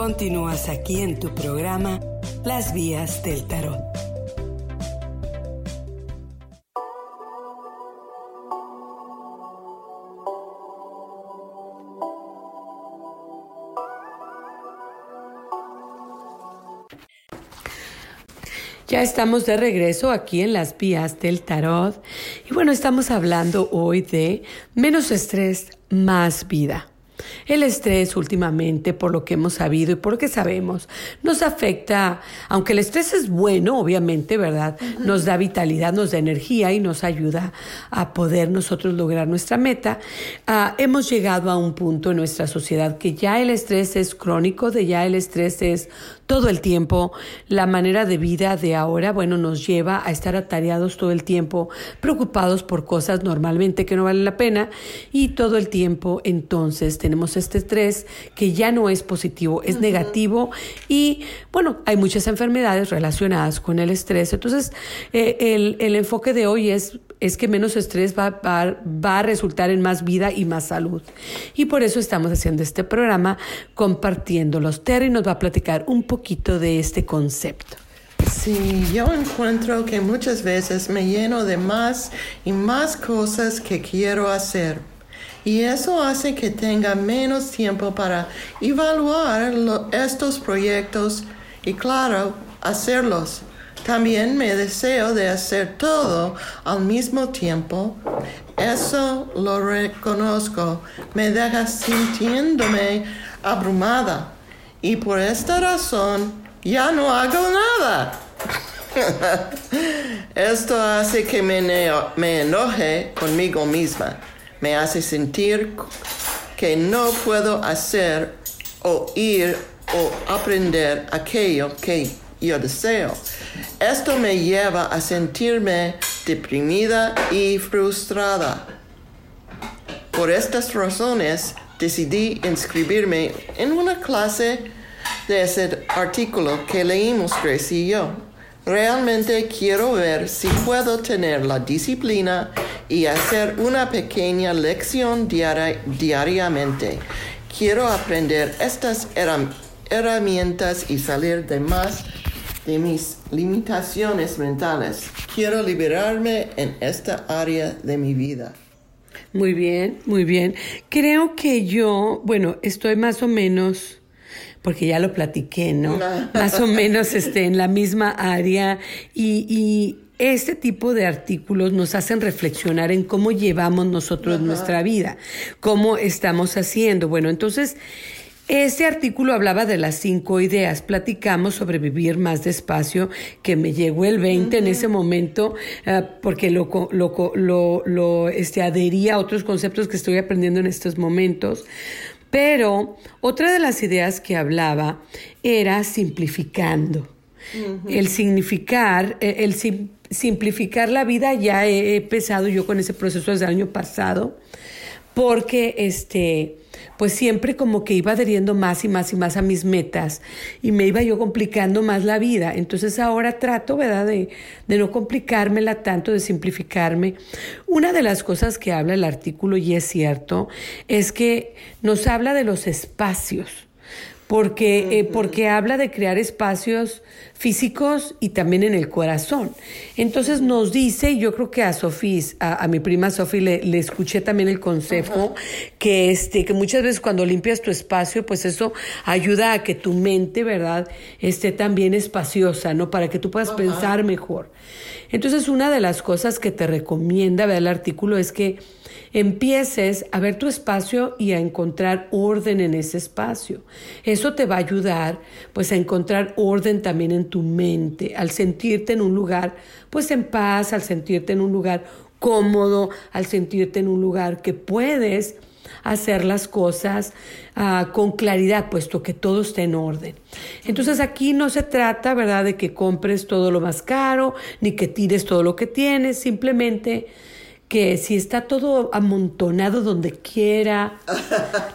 Continúas aquí en tu programa Las Vías del Tarot. Ya estamos de regreso aquí en las vías del tarot y bueno, estamos hablando hoy de menos estrés, más vida. El estrés últimamente, por lo que hemos sabido y por lo que sabemos, nos afecta, aunque el estrés es bueno, obviamente, ¿verdad? Nos da vitalidad, nos da energía y nos ayuda a poder nosotros lograr nuestra meta. Ah, hemos llegado a un punto en nuestra sociedad que ya el estrés es crónico, de ya el estrés es todo el tiempo. La manera de vida de ahora, bueno, nos lleva a estar atareados todo el tiempo, preocupados por cosas normalmente que no valen la pena y todo el tiempo entonces tenemos este estrés que ya no es positivo, es negativo y bueno, hay muchas enfermedades relacionadas con el estrés. Entonces, eh, el, el enfoque de hoy es es que menos estrés va, va, a resultar en más vida y más salud. Y por eso estamos haciendo este programa compartiéndolos. Terry nos va a platicar un poquito de este concepto. Sí, yo encuentro que muchas veces me lleno de más y más cosas que quiero hacer. Y eso hace que tenga menos tiempo para evaluar estos proyectos y, claro, hacerlos. También me deseo de hacer todo al mismo tiempo. Eso lo reconozco. Me deja sintiéndome abrumada. Y por esta razón ya no hago nada. Esto hace que me, me enoje conmigo misma. Me hace sentir que no puedo hacer o ir o aprender aquello que yo deseo. Esto me lleva a sentirme deprimida y frustrada. Por estas razones decidí inscribirme en una clase de ese artículo que leímos Grace y yo. Realmente quiero ver si puedo tener la disciplina y hacer una pequeña lección diaria- diariamente. Quiero aprender estas herram- herramientas y salir de más de mis limitaciones mentales. Quiero liberarme en esta área de mi vida. Muy bien, muy bien. Creo que yo, bueno, estoy más o menos, porque ya lo platiqué, ¿no? Más o menos este, en la misma área y, y este tipo de artículos nos hacen reflexionar en cómo llevamos nosotros nuestra vida, cómo estamos haciendo. Bueno, entonces... Este artículo hablaba de las cinco ideas. Platicamos sobre vivir más despacio, que me llegó el 20 en ese momento, eh, porque lo, lo, lo, lo, este, adhería a otros conceptos que estoy aprendiendo en estos momentos. Pero otra de las ideas que hablaba era simplificando. El significar, eh, el sim- simplificar la vida, ya he, he empezado yo con ese proceso desde el año pasado, porque este, pues siempre como que iba adheriendo más y más y más a mis metas y me iba yo complicando más la vida. Entonces ahora trato, ¿verdad?, de, de no complicármela tanto, de simplificarme. Una de las cosas que habla el artículo, y es cierto, es que nos habla de los espacios porque, eh, porque habla de crear espacios físicos y también en el corazón. Entonces nos dice, y yo creo que a Sofía, a, a mi prima Sofía le, le escuché también el consejo, que, este, que muchas veces cuando limpias tu espacio, pues eso ayuda a que tu mente, ¿verdad?, esté también espaciosa, ¿no? Para que tú puedas pensar mejor. Entonces una de las cosas que te recomienda, ¿verdad?, el artículo es que empieces a ver tu espacio y a encontrar orden en ese espacio. Eso te va a ayudar pues a encontrar orden también en tu mente, al sentirte en un lugar pues en paz, al sentirte en un lugar cómodo, al sentirte en un lugar que puedes hacer las cosas ah, con claridad, puesto que todo está en orden. Entonces aquí no se trata, ¿verdad?, de que compres todo lo más caro, ni que tires todo lo que tienes, simplemente que si está todo amontonado donde quiera,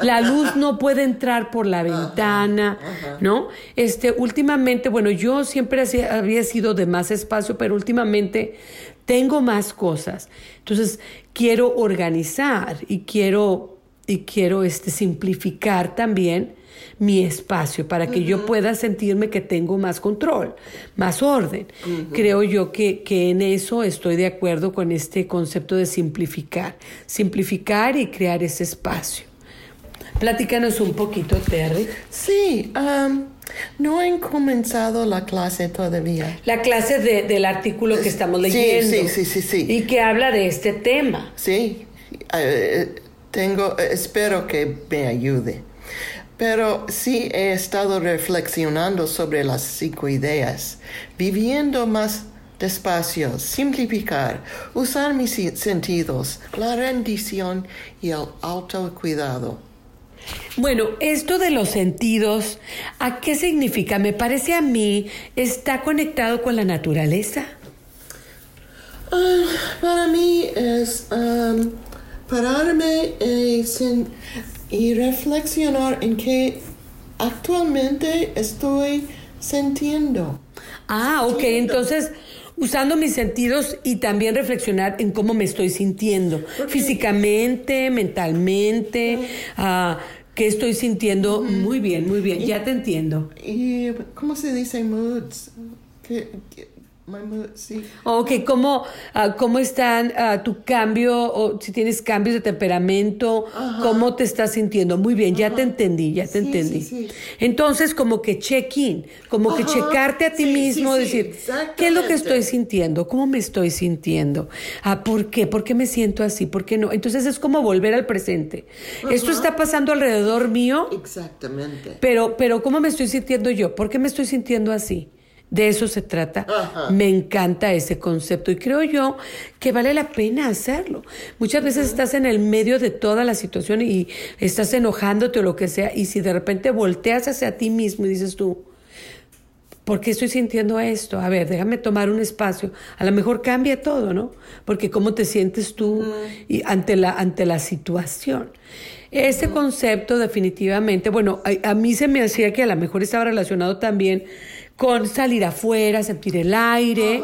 la luz no puede entrar por la ventana, ¿no? Este, últimamente, bueno, yo siempre hacía- había sido de más espacio, pero últimamente tengo más cosas. Entonces, quiero organizar y quiero y quiero este simplificar también mi espacio para que yo pueda sentirme que tengo más control, más orden. Creo yo que, que en eso estoy de acuerdo con este concepto de simplificar, simplificar y crear ese espacio. Platícanos un poquito, Terry. Sí, um, no he comenzado la clase todavía. La clase de- del artículo que estamos Sí, leyendo. sí, sí, sí, sí. Y que habla de este tema. Sí, eh, tengo, eh, espero que me ayude. Pero sí he estado reflexionando sobre las cinco ideas, viviendo más despacio, simplificar, usar mis sentidos, la rendición y el autocuidado. Bueno, esto de los sentidos, ¿a qué significa? Me parece a mí, está conectado con la naturaleza. Ah, para mí es um, pararme y, sen- y reflexionar en qué actualmente estoy sintiendo. Ah, ok, entonces usando mis sentidos y también reflexionar en cómo me estoy sintiendo, físicamente, mentalmente, ah, qué estoy sintiendo. Muy bien, muy bien, ya te entiendo. ¿Y cómo se dice moods? ¿Qué, sí. Ok, ¿cómo, ah, cómo están ah, tu cambio, o si tienes cambios de temperamento, cómo te estás sintiendo? Muy bien, ya te entendí, ya te Sí, entendí. sí. Entonces, como que check-in, como que checarte a ti mismo, decir, ¿qué es lo que estoy sintiendo? ¿Cómo me estoy sintiendo? Ah, ¿Por qué? ¿Por qué me siento así? ¿Por qué no? Entonces es como volver al presente. Esto está pasando alrededor mío, Exactamente. pero, pero ¿cómo me estoy sintiendo yo? ¿Por qué me estoy sintiendo así? De eso se trata. Ajá. Me encanta ese concepto y creo yo que vale la pena hacerlo. Muchas veces estás en el medio de toda la situación y estás enojándote o lo que sea y si de repente volteas hacia ti mismo y dices tú, ¿por qué estoy sintiendo esto? A ver, déjame tomar un espacio. A lo mejor cambia todo, ¿no? Porque cómo te sientes tú y ante, la, ante la situación. Este concepto definitivamente, bueno, a, a mí se me hacía que a lo mejor estaba relacionado también con salir afuera, sentir el aire,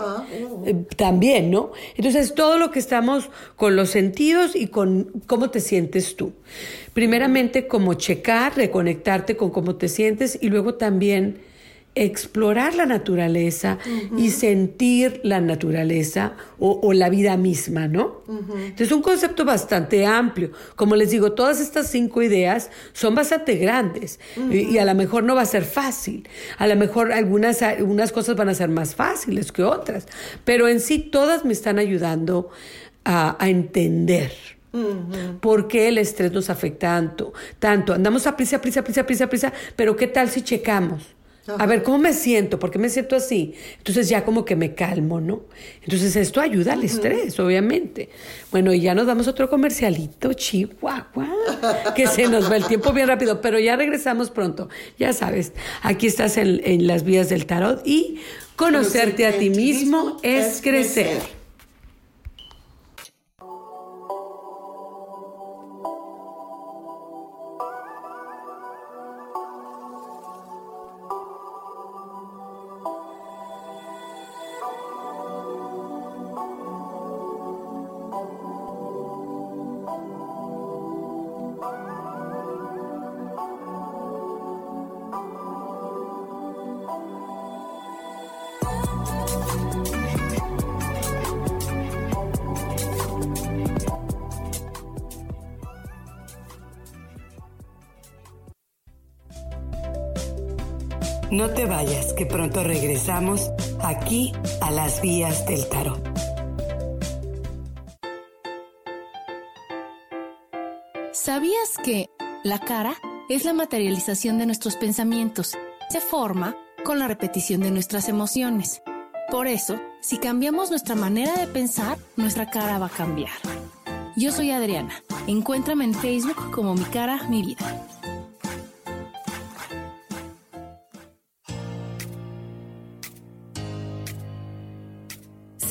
eh, también, ¿no? Entonces, todo lo que estamos con los sentidos y con cómo te sientes tú. Primeramente, como checar, reconectarte con cómo te sientes y luego también explorar la naturaleza y sentir la naturaleza o, la vida misma, ¿no? Entonces es un concepto bastante amplio. Como les digo, todas estas cinco ideas son bastante grandes y, a lo mejor no va a ser fácil. A lo mejor algunas, algunas cosas van a ser más fáciles que otras, pero en sí todas me están ayudando a, entender. ¿Por qué el estrés nos afecta tanto? Tanto, andamos a prisa, prisa, prisa, prisa, prisa, pero ¿qué tal si checamos? A ver, ¿cómo me siento? ¿Por qué me siento así? Entonces ya como que me calmo, ¿no? Entonces esto ayuda al estrés, obviamente. Bueno, y ya nos damos otro comercialito, chihuahua, que se nos va el tiempo bien rápido, pero ya regresamos pronto. Ya sabes, aquí estás en, en las vías del tarot y conocerte a ti mismo es crecer. No te vayas, que pronto regresamos aquí a las vías del tarot. ¿Sabías que la cara es la materialización de nuestros pensamientos? Se forma con la repetición de nuestras emociones. Por eso, si cambiamos nuestra manera de pensar, nuestra cara va a cambiar. Yo soy Adriana. Encuéntrame en Facebook como mi cara, mi vida.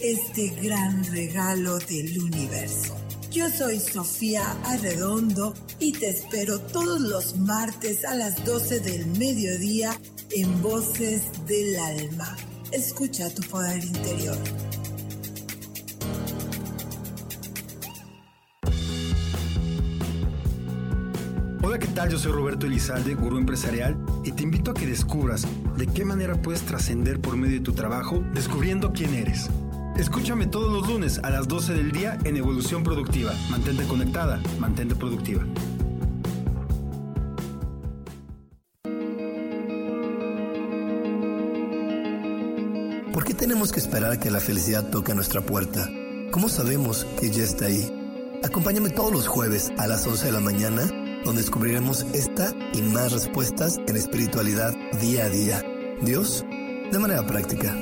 este gran regalo del universo. Yo soy Sofía Arredondo y te espero todos los martes a las 12 del mediodía en Voces del Alma. Escucha tu poder interior. Hola, ¿qué tal? Yo soy Roberto Elizalde, gurú empresarial, y te invito a que descubras de qué manera puedes trascender por medio de tu trabajo descubriendo quién eres. Escúchame todos los lunes a las 12 del día en Evolución Productiva. Mantente conectada, mantente productiva. ¿Por qué tenemos que esperar a que la felicidad toque nuestra puerta? ¿Cómo sabemos que ya está ahí? Acompáñame todos los jueves a las 11 de la mañana, donde descubriremos esta y más respuestas en espiritualidad día a día. Dios, de manera práctica.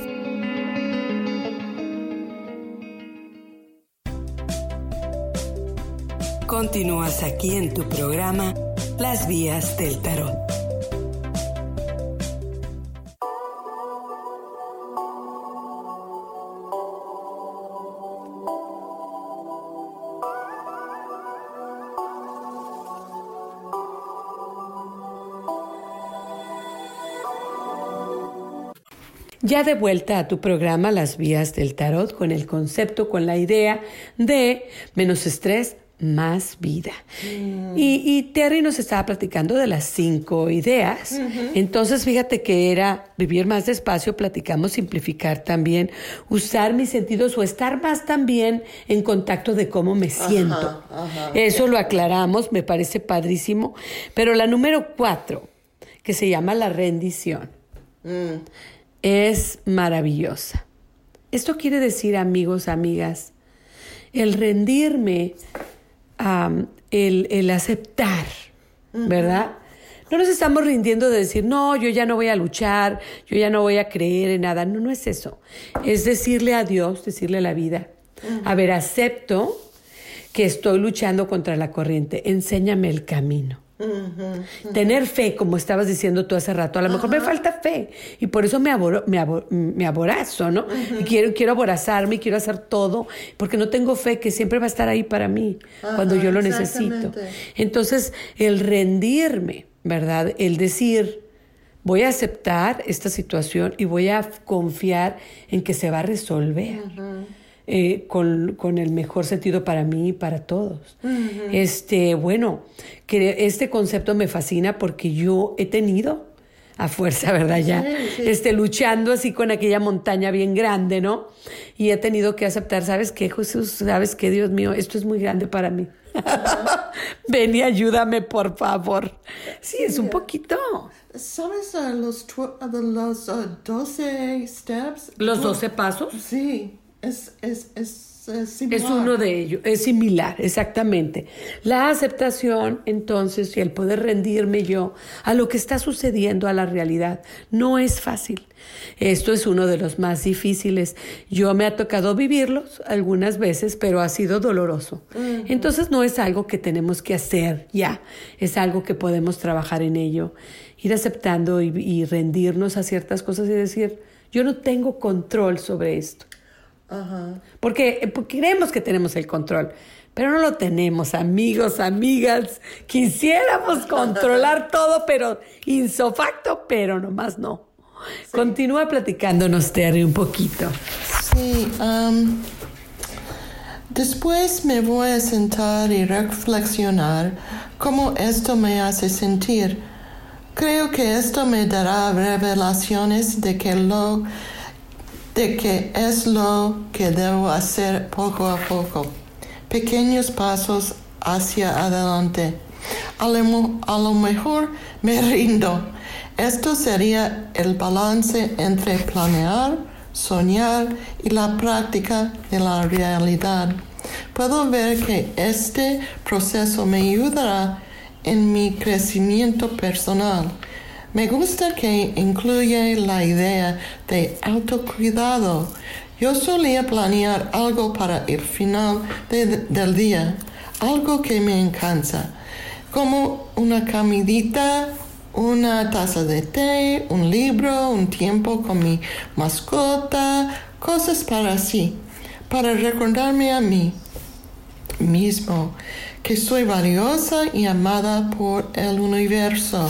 Continúas aquí en tu programa Las Vías del Tarot. Ya de vuelta a tu programa Las Vías del Tarot con el concepto, con la idea de menos estrés, más vida. Mm. Y, Terry nos estaba platicando de las cinco ideas. Entonces, fíjate que era vivir más despacio, platicamos, simplificar también, usar mis sentidos o estar más también en contacto de cómo me siento. Eso lo aclaramos, me parece padrísimo. Pero la número cuatro, que se llama la rendición, mm. es maravillosa. Esto quiere decir, amigos, amigas, el rendirme el, aceptar, ¿verdad? No nos estamos rindiendo de decir, no, yo ya no voy a luchar, yo ya no voy a creer en nada. No, no es eso. Es decirle a Dios, decirle a la vida, a ver, acepto que estoy luchando contra la corriente, enséñame el camino. Tener fe, como estabas diciendo tú hace rato, a lo mejor me falta fe y por eso me, aboro, me, abo- me aborazo, ¿no? Y quiero, quiero aborazarme y quiero hacer todo porque no tengo fe que siempre va a estar ahí para mí cuando yo lo necesito. Entonces, el rendirme, ¿verdad? El decir, voy a aceptar esta situación y voy a confiar en que se va a resolver. Eh, con, con el mejor sentido para mí y para todos. Este, bueno, que este concepto me fascina porque yo he tenido a fuerza, ¿verdad? Ya, este, luchando así con aquella montaña bien grande, ¿no? Y he tenido que aceptar, ¿sabes qué, Jesús? ¿Sabes qué, Dios mío? Esto es muy grande para mí. Ven y ayúdame, por favor. Sí, es un poquito. ¿Sabes ah, los, de los 12 steps? Los 12 pasos. Sí, es, es, es, es Es similar. uno de ellos, es similar, exactamente. La aceptación, entonces, y el poder rendirme yo a lo que está sucediendo, a la realidad, no es fácil. Esto es uno de los más difíciles. Yo me ha tocado vivirlos algunas veces, pero ha sido doloroso. Entonces no es algo que tenemos que hacer ya, es algo que podemos trabajar en ello, ir aceptando y, y rendirnos a ciertas cosas y decir, yo no tengo control sobre esto. Ajá. Porque, eh, porque creemos que tenemos el control, pero no lo tenemos, amigos, amigas. Quisiéramos controlar todo, pero insofacto, pero nomás no. Continúa platicándonos, Terry, un poquito. Sí, am, después me voy a sentar y reflexionar cómo esto me hace sentir. Creo que esto me dará revelaciones de que lo de que es lo que debo hacer poco a poco. Pequeños pasos hacia adelante. A lo, a lo mejor me rindo. Esto sería el balance entre planear, soñar y la práctica de la realidad. Puedo ver que este proceso me ayudará en mi crecimiento personal. Me gusta que incluye la idea de autocuidado. Yo solía planear algo para el final de- del día, algo que me encanta, como una camidita, una taza de té, un libro, un tiempo con mi mascota, cosas para así, para recordarme a mí mismo que soy valiosa y amada por el universo.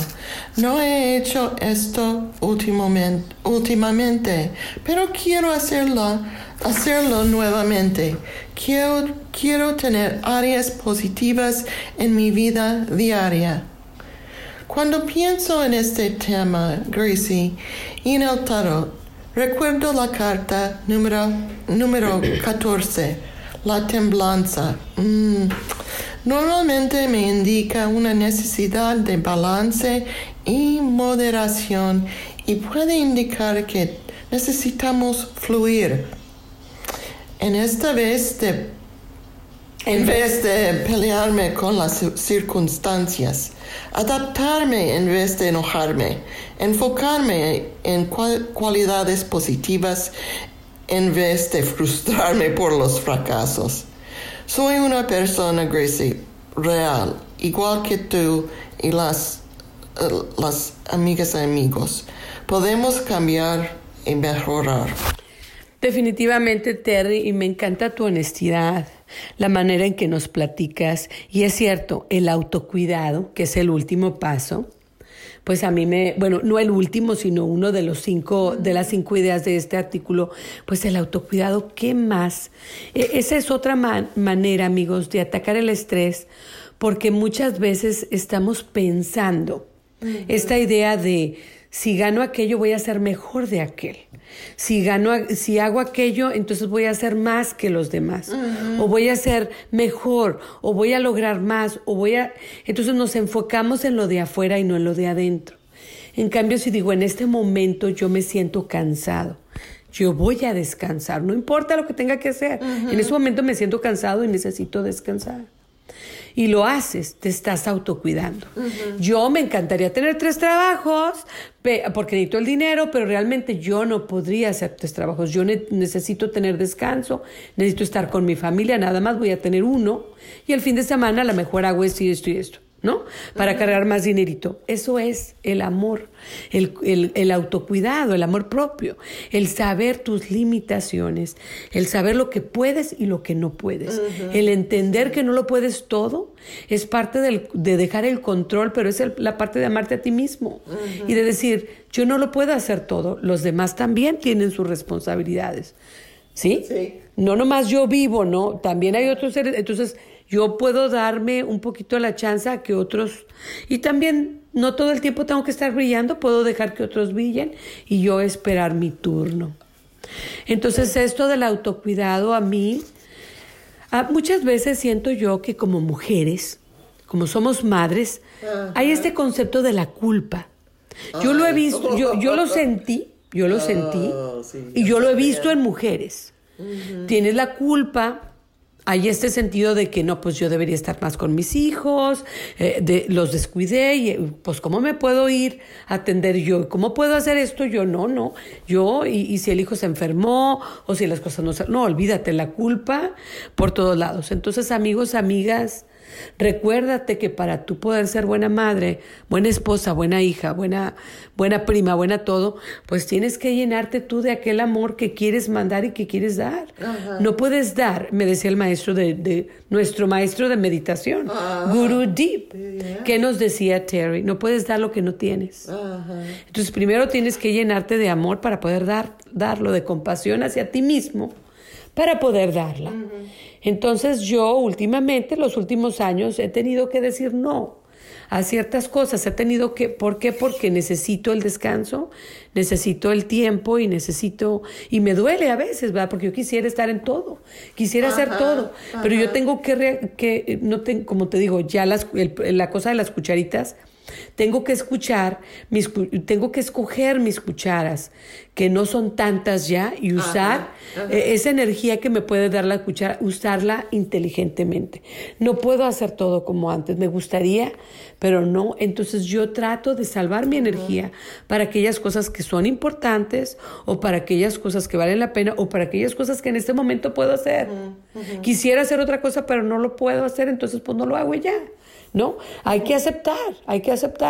No he hecho esto últimamente, pero quiero hacerlo, hacerlo nuevamente. Quiero, quiero tener áreas positivas en mi vida diaria. Cuando pienso en este tema, Gracie, y en el tarot, recuerdo la carta número, número 14, la temblanza. Mm. Normalmente me indica una necesidad de balance y moderación y puede indicar que necesitamos fluir. En esta vez de en vez de pelearme con las ci- circunstancias, adaptarme en vez de enojarme, enfocarme en cual- cualidades positivas en vez de frustrarme por los fracasos. Soy una persona, Gracie, real, igual que tú y las, eh, las amigas y amigos. Podemos cambiar y mejorar. Definitivamente, Terry, y me encanta tu honestidad, la manera en que nos platicas. Y es cierto, el autocuidado, que es el último paso, pues a mí me, bueno, no el último, sino uno de los cinco, de las cinco ideas de este artículo, pues el autocuidado, ¿qué más? E- esa es otra man- manera, amigos, de atacar el estrés, porque muchas veces estamos pensando esta idea de si gano aquello voy a ser mejor de aquel. Si gano, si hago aquello, entonces voy a hacer más que los demás. O voy a ser mejor, o voy a lograr más, o voy a. Entonces nos enfocamos en lo de afuera y no en lo de adentro. En cambio, si digo, en este momento yo me siento cansado, yo voy a descansar, no importa lo que tenga que hacer. En ese momento me siento cansado y necesito descansar. Y lo haces, te estás autocuidando. Yo me encantaría tener tres trabajos porque necesito el dinero, pero realmente yo no podría hacer tres trabajos. Yo necesito tener descanso, necesito estar con mi familia, nada más voy a tener uno y el fin de semana a lo mejor hago esto y esto y esto. ¿No? Para cargar más dinerito. Eso es el amor, el, autocuidado, el amor propio, el saber tus limitaciones, el saber lo que puedes y lo que no puedes, el entender que no lo puedes todo, es parte de dejar el control, pero es la parte de amarte a ti mismo y de decir, yo no lo puedo hacer todo, los demás también tienen sus responsabilidades. ¿Sí? Sí. No nomás yo vivo, ¿no? También hay otros seres. Entonces, yo puedo darme un poquito la chance a que otros, y también no todo el tiempo tengo que estar brillando, puedo dejar que otros brillen y yo esperar mi turno. Entonces esto del autocuidado a mí, muchas veces siento yo que como mujeres, como somos madres, hay este concepto de la culpa. Yo lo he visto, yo, yo lo sentí, yo lo sentí, ah, y yo lo he visto en mujeres. Tienes la culpa hay este sentido de que no, pues yo debería estar más con mis hijos, eh, de, los descuidé y pues cómo me puedo ir a atender yo, cómo puedo hacer esto yo, no, no, yo y, y si el hijo se enfermó o si las cosas no, no, olvídate la culpa por todos lados. Entonces amigos, amigas, Recuérdate que para tú poder ser buena madre, buena esposa, buena hija, buena, buena prima, buena todo, pues tienes que llenarte tú de aquel amor que quieres mandar y que quieres dar. No puedes dar, me decía el maestro de, nuestro maestro de meditación, Guru Deep, que nos decía Terry, no puedes dar lo que no tienes. Entonces primero tienes que llenarte de amor para poder dar, darlo, de compasión hacia ti mismo, para poder darla. Entonces yo últimamente, los últimos años, he tenido que decir no a ciertas cosas. He tenido que, ¿por qué? Porque necesito el descanso, necesito el tiempo y necesito, y me duele a veces, ¿verdad? Porque yo quisiera estar en todo, quisiera hacer todo, pero yo tengo que, que no tengo, como te digo, ya las, la cosa de las cucharitas, tengo que escuchar, mis, tengo que escoger mis cucharas, que no son tantas ya, y usar e, esa energía que me puede dar la cuchara, usarla inteligentemente. No puedo hacer todo como antes, me gustaría, pero no. Entonces yo trato de salvar mi energía para aquellas cosas que son importantes o para aquellas cosas que valen la pena o para aquellas cosas que en este momento puedo hacer. Quisiera hacer otra cosa, pero no lo puedo hacer, entonces pues no lo hago ya. ¿no? Hay que aceptar, hay que aceptar.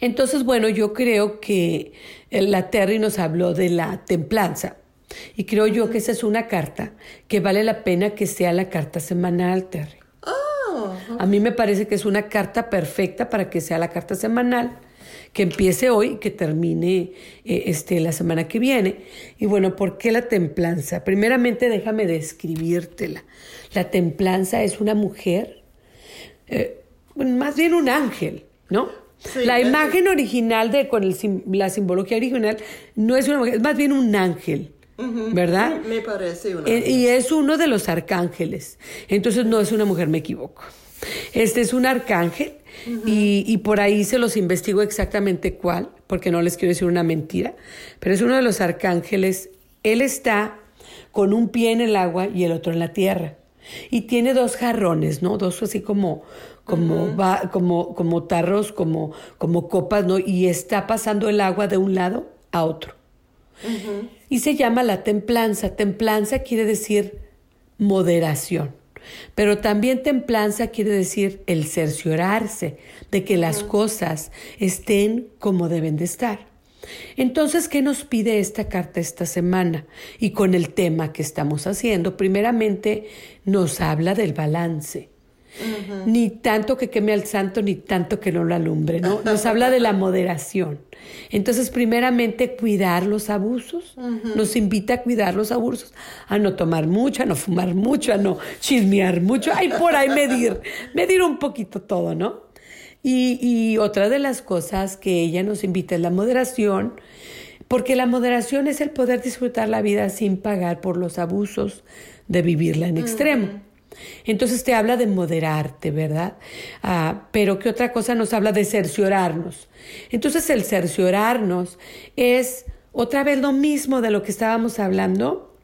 Entonces, bueno, yo creo que la Terry nos habló de la templanza. Y creo yo que esa es una carta que vale la pena que sea la carta semanal, Terry. Oh, A mí me parece que es una carta perfecta para que sea la carta semanal, que empiece hoy y que termine eh, este, la semana que viene. Y bueno, ¿por qué la templanza? Primeramente déjame describírtela. La templanza es una mujer eh, más bien un ángel, ¿no? la imagen original de con la simbología original no es una mujer, es más bien un ángel. ¿Verdad? Me parece un eh. Y es uno de los arcángeles. Entonces no es una mujer, me equivoco. Este es un arcángel y, y, por ahí se los investigo exactamente cuál, porque no les quiero decir una mentira, pero es uno de los arcángeles. Él está con un pie en el agua y el otro en la tierra. Y tiene dos jarrones, ¿no? Dos así como, como, va, como, como tarros, como, como copas, ¿no? Y está pasando el agua de un lado a otro. Y se llama la templanza. Templanza quiere decir moderación. Pero también templanza quiere decir el cerciorarse de que las cosas estén como deben de estar. Entonces, ¿qué nos pide esta carta esta semana? Y con el tema que estamos haciendo, primeramente nos habla del balance. Ni tanto que queme al santo, ni tanto que no lo alumbre, ¿no? Nos habla de la moderación. Entonces, primeramente, cuidar los abusos. Nos invita a cuidar los abusos, a no tomar mucho, a no fumar mucho, a no chismear mucho, ay, por ahí medir, medir un poquito todo, ¿no? Y, otra de las cosas que ella nos invita es la moderación, porque la moderación es el poder disfrutar la vida sin pagar por los abusos de vivirla en extremo. Entonces te habla de moderarte, ¿verdad? Ah, pero ¿qué otra cosa nos habla de cerciorarnos? Entonces el cerciorarnos es otra vez lo mismo de lo que estábamos hablando,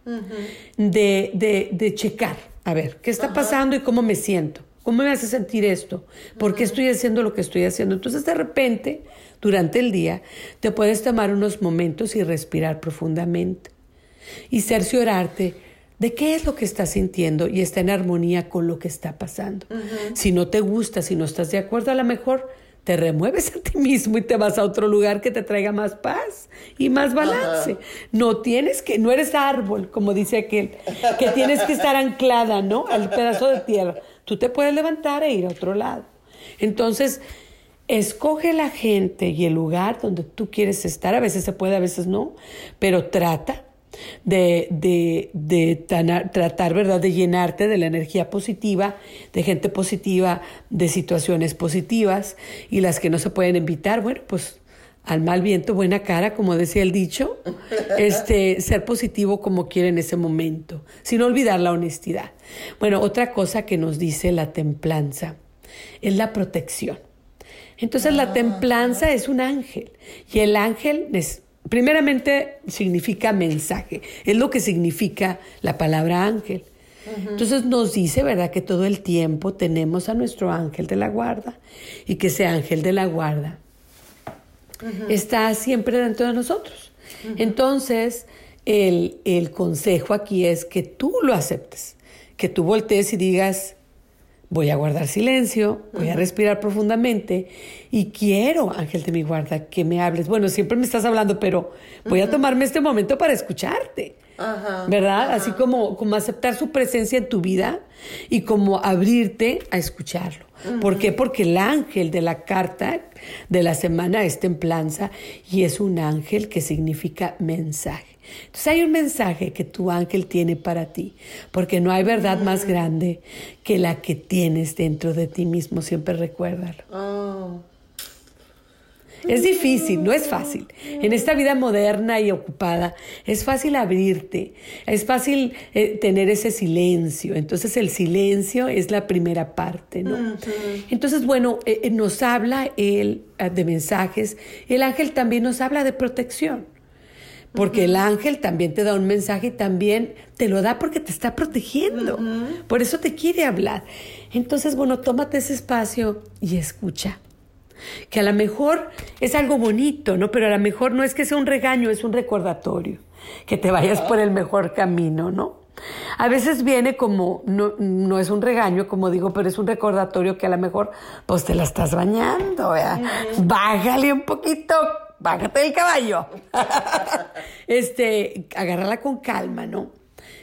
de, de, de checar A ver, ¿qué está pasando y cómo me siento? ¿Cómo me hace sentir esto? ¿Por qué estoy haciendo lo que estoy haciendo? Entonces, de repente, durante el día, te puedes tomar unos momentos y respirar profundamente y cerciorarte de qué es lo que estás sintiendo y está en armonía con lo que está pasando. Si no te gusta, si no estás de acuerdo, a lo mejor te remueves a ti mismo y te vas a otro lugar que te traiga más paz y más balance. No tienes que, no eres árbol, como dice aquel, que tienes que estar anclada, ¿no? Al pedazo de tierra. Tú te puedes levantar e ir a otro lado. Entonces, escoge la gente y el lugar donde tú quieres estar. A veces se puede, a veces no, pero trata de, de, de tratar, ¿verdad?, de llenarte de la energía positiva, de gente positiva, de situaciones positivas y las que no se pueden evitar, bueno, pues al mal viento, buena cara, como decía el dicho, este, ser positivo como quiere en ese momento, sin olvidar la honestidad. Bueno, otra cosa que nos dice la templanza es la protección. Entonces la templanza es un ángel y el ángel es, primeramente significa mensaje, es lo que significa la palabra ángel. Entonces nos dice, ¿verdad?, que todo el tiempo tenemos a nuestro ángel de la guarda y que ese ángel de la guarda está siempre dentro de nosotros. Entonces, el, el consejo aquí es que tú lo aceptes, que tú voltees y digas, voy a guardar silencio, voy a respirar profundamente y quiero, Ángel de mi guarda, que me hables. Bueno, siempre me estás hablando, pero voy a tomarme este momento para escucharte. ¿Verdad? Así como, como aceptar su presencia en tu vida y como abrirte a escucharlo. ¿Por qué? Porque el ángel de la carta de la semana es templanza y es un ángel que significa mensaje. Entonces hay un mensaje que tu ángel tiene para ti, porque no hay verdad más grande que la que tienes dentro de ti mismo, siempre recuérdalo. Oh. Es difícil, no es fácil. En esta vida moderna y ocupada, es fácil abrirte, es fácil eh, tener ese silencio. Entonces el silencio es la primera parte, ¿no? Entonces, bueno, eh, eh, nos habla él de mensajes. El ángel también nos habla de protección. Porque el ángel también te da un mensaje y también te lo da porque te está protegiendo. Por eso te quiere hablar. Entonces, bueno, tómate ese espacio y escucha. Que a lo mejor es algo bonito, ¿no? Pero a lo mejor no es que sea un regaño, es un recordatorio. Que te vayas por el mejor camino, ¿no? A veces viene como, no, no, es un regaño, como digo, pero es un recordatorio que a lo mejor, pues te la estás bañando, ¿verdad? Bájale un poquito, bájate del caballo. este, agárrala con calma, ¿no?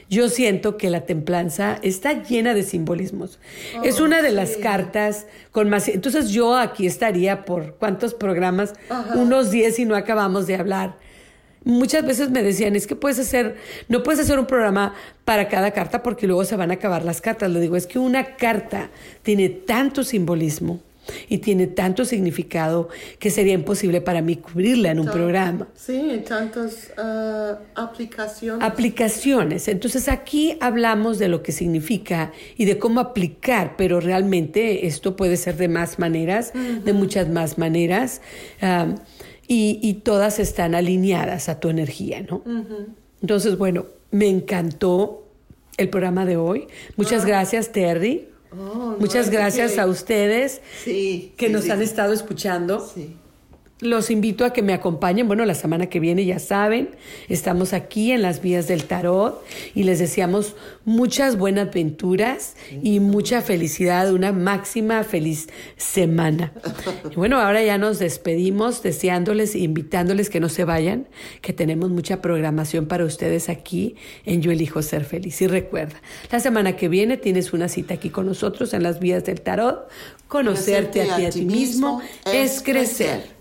Yo siento que la templanza está llena de simbolismos. es oh, una de las cartas con más... Entonces yo aquí estaría por cuántos programas, unos 10 y no acabamos de hablar. Muchas veces me decían, es que puedes hacer, no puedes hacer un programa para cada carta porque luego se van a acabar las cartas. Le digo, es que una carta tiene tanto simbolismo y tiene tanto significado que sería imposible para mí cubrirla en un programa. Sí, tantas ah, aplicaciones. Aplicaciones. Entonces aquí hablamos de lo que significa y de cómo aplicar, pero realmente esto puede ser de más maneras, de muchas más maneras, ah, y, todas están alineadas a tu energía, ¿no? Entonces, bueno, me encantó el programa de hoy. Muchas ah. gracias, Terry. Oh, Muchas gracias a ustedes que nos han estado escuchando. Los invito a que me acompañen. Bueno, la semana que viene ya saben, estamos aquí en las vías del tarot y les deseamos muchas buenas aventuras y mucha felicidad, una máxima feliz semana. Y bueno, ahora ya nos despedimos deseándoles e invitándoles que no se vayan, que tenemos mucha programación para ustedes aquí en Yo elijo ser feliz. Y recuerda, la semana que viene tienes una cita aquí con nosotros en las vías del tarot. Conocerte, a, ti, a ti mismo es crecer.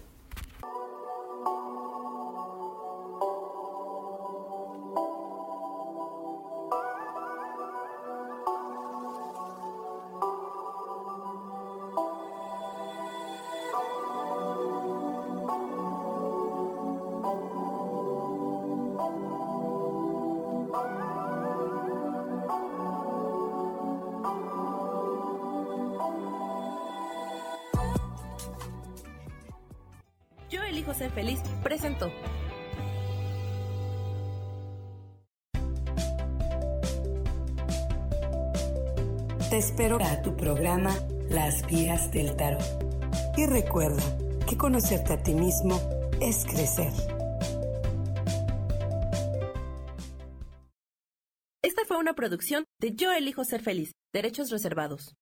Recuerda que conocerte a ti mismo es crecer. Esta fue una producción de Yo elijo ser feliz, derechos reservados.